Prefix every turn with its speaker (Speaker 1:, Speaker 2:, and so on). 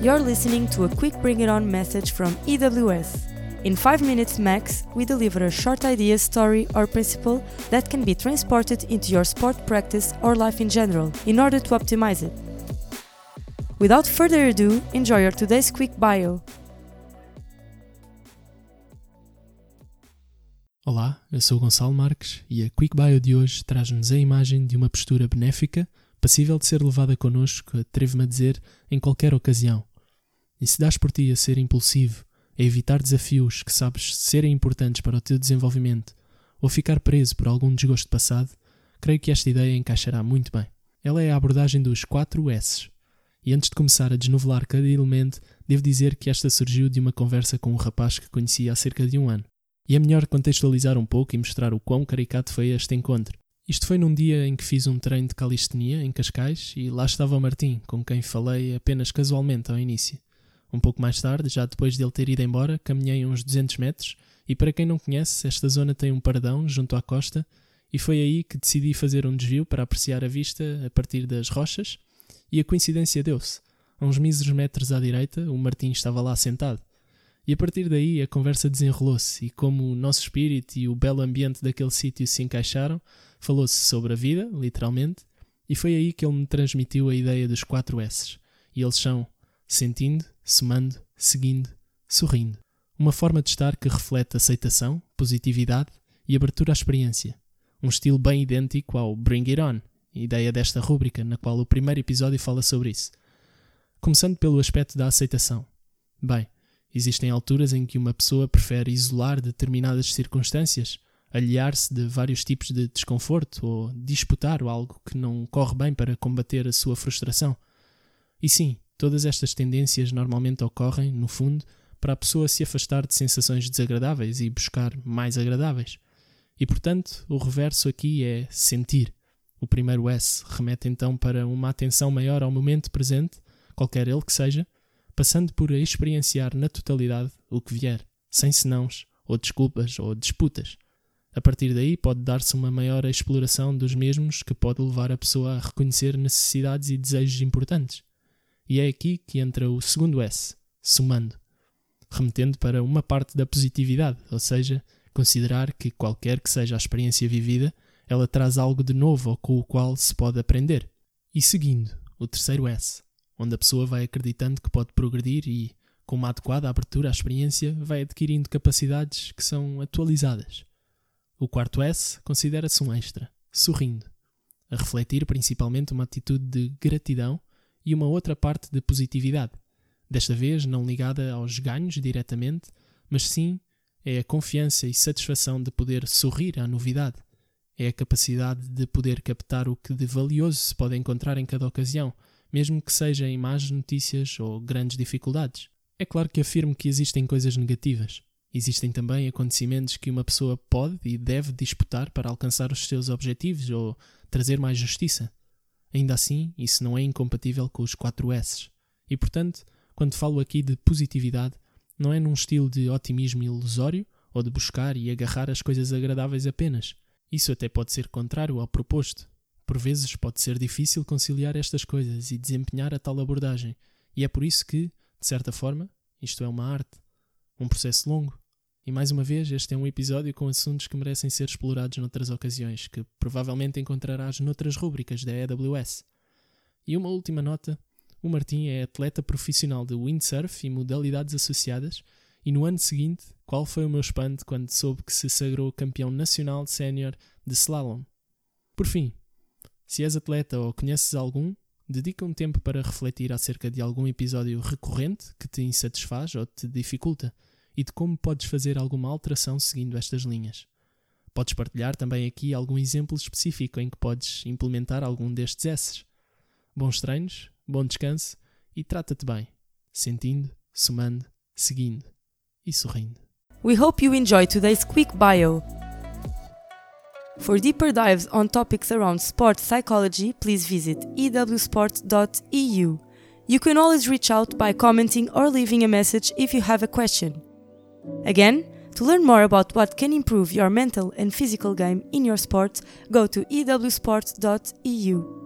Speaker 1: you're listening to a quick bring it on message from EWS. In 5 minutes max, we deliver a short idea, story, or principle that can be transported into your sport practice or life in general in order to optimize it. Without further ado, enjoy your today's quick bio.
Speaker 2: Olá, eu sou Gonçalo Marques e a Quick Bio de hoje traz-nos a imagem de uma postura benéfica, passível de ser levada connosco, atrevo-me a dizer, em qualquer ocasião. E se dás por ti a ser impulsivo, a evitar desafios que sabes serem importantes para o teu desenvolvimento ou ficar preso por algum desgosto passado, creio que esta ideia encaixará muito bem. Ela é a abordagem dos 4 S. E antes de começar a desnovelar cada elemento, devo dizer que esta surgiu de uma conversa com um rapaz que conheci há cerca de um ano. E é melhor contextualizar um pouco e mostrar o quão caricato foi este encontro. Isto foi num dia em que fiz um treino de calistenia em Cascais e lá estava o Martim, com quem falei apenas casualmente ao início. Um pouco mais tarde, já depois de ele ter ido embora, caminhei uns 200 metros e para quem não conhece, esta zona tem um paradão junto à costa e foi aí que decidi fazer um desvio para apreciar a vista a partir das rochas e a coincidência deu-se. A uns míseros metros à direita, o Martim estava lá sentado. E a partir daí a conversa desenrolou-se e como o nosso espírito e o belo ambiente daquele sítio se encaixaram, falou-se sobre a vida, literalmente, e foi aí que ele me transmitiu a ideia dos 4 S. E eles são sentindo, somando, seguindo, sorrindo. Uma forma de estar que reflete aceitação, positividade e abertura à experiência. Um estilo bem idêntico ao Bring It On, ideia desta rúbrica, na qual o primeiro episódio fala sobre isso. Começando pelo aspecto da aceitação. Bem, existem alturas em que uma pessoa prefere isolar determinadas circunstâncias, aliar-se de vários tipos de desconforto ou disputar algo que não corre bem para combater a sua frustração. E sim, Todas estas tendências normalmente ocorrem, no fundo, para a pessoa se afastar de sensações desagradáveis e buscar mais agradáveis. E portanto, o reverso aqui é sentir. O primeiro S remete então para uma atenção maior ao momento presente, qualquer ele que seja, passando por experienciar na totalidade o que vier, sem senãos, ou desculpas, ou disputas. A partir daí pode dar-se uma maior exploração dos mesmos que pode levar a pessoa a reconhecer necessidades e desejos importantes. E é aqui que entra o segundo S, somando, remetendo para uma parte da positividade, ou seja, considerar que qualquer que seja a experiência vivida, ela traz algo de novo com o qual se pode aprender. E seguindo, o terceiro S, onde a pessoa vai acreditando que pode progredir e, com uma adequada abertura à experiência, vai adquirindo capacidades que são atualizadas. O quarto S considera-se um extra, sorrindo, a refletir principalmente uma atitude de gratidão e uma outra parte de positividade, desta vez não ligada aos ganhos diretamente, mas sim é a confiança e satisfação de poder sorrir à novidade. É a capacidade de poder captar o que de valioso se pode encontrar em cada ocasião, mesmo que seja em más notícias ou grandes dificuldades. É claro que afirmo que existem coisas negativas. Existem também acontecimentos que uma pessoa pode e deve disputar para alcançar os seus objetivos ou trazer mais justiça. Ainda assim, isso não é incompatível com os 4 S. E portanto, quando falo aqui de positividade, não é num estilo de otimismo ilusório ou de buscar e agarrar as coisas agradáveis apenas. Isso até pode ser contrário ao proposto. Por vezes pode ser difícil conciliar estas coisas e desempenhar a tal abordagem, e é por isso que, de certa forma, isto é uma arte, um processo longo. E mais uma vez, este é um episódio com assuntos que merecem ser explorados noutras ocasiões, que provavelmente encontrarás noutras rúbricas da AWS. E uma última nota: o Martim é atleta profissional de windsurf e modalidades associadas, e no ano seguinte, qual foi o meu espanto quando soube que se sagrou campeão nacional sénior de slalom? Por fim, se és atleta ou conheces algum, dedica um tempo para refletir acerca de algum episódio recorrente que te insatisfaz ou te dificulta e de como podes fazer alguma alteração seguindo estas linhas. Podes partilhar também aqui algum exemplo específico em que podes implementar algum destes S's. Bons treinos, bom descanso e trata-te bem, sentindo, somando, seguindo e sorrindo.
Speaker 1: We hope you enjoy today's quick bio. For deeper dives on topics around sports psychology, please visit ewsport.eu. You can always reach out by commenting or leaving a message if you have a question. Again, to learn more about what can improve your mental and physical game in your sport, go to ewsport.eu.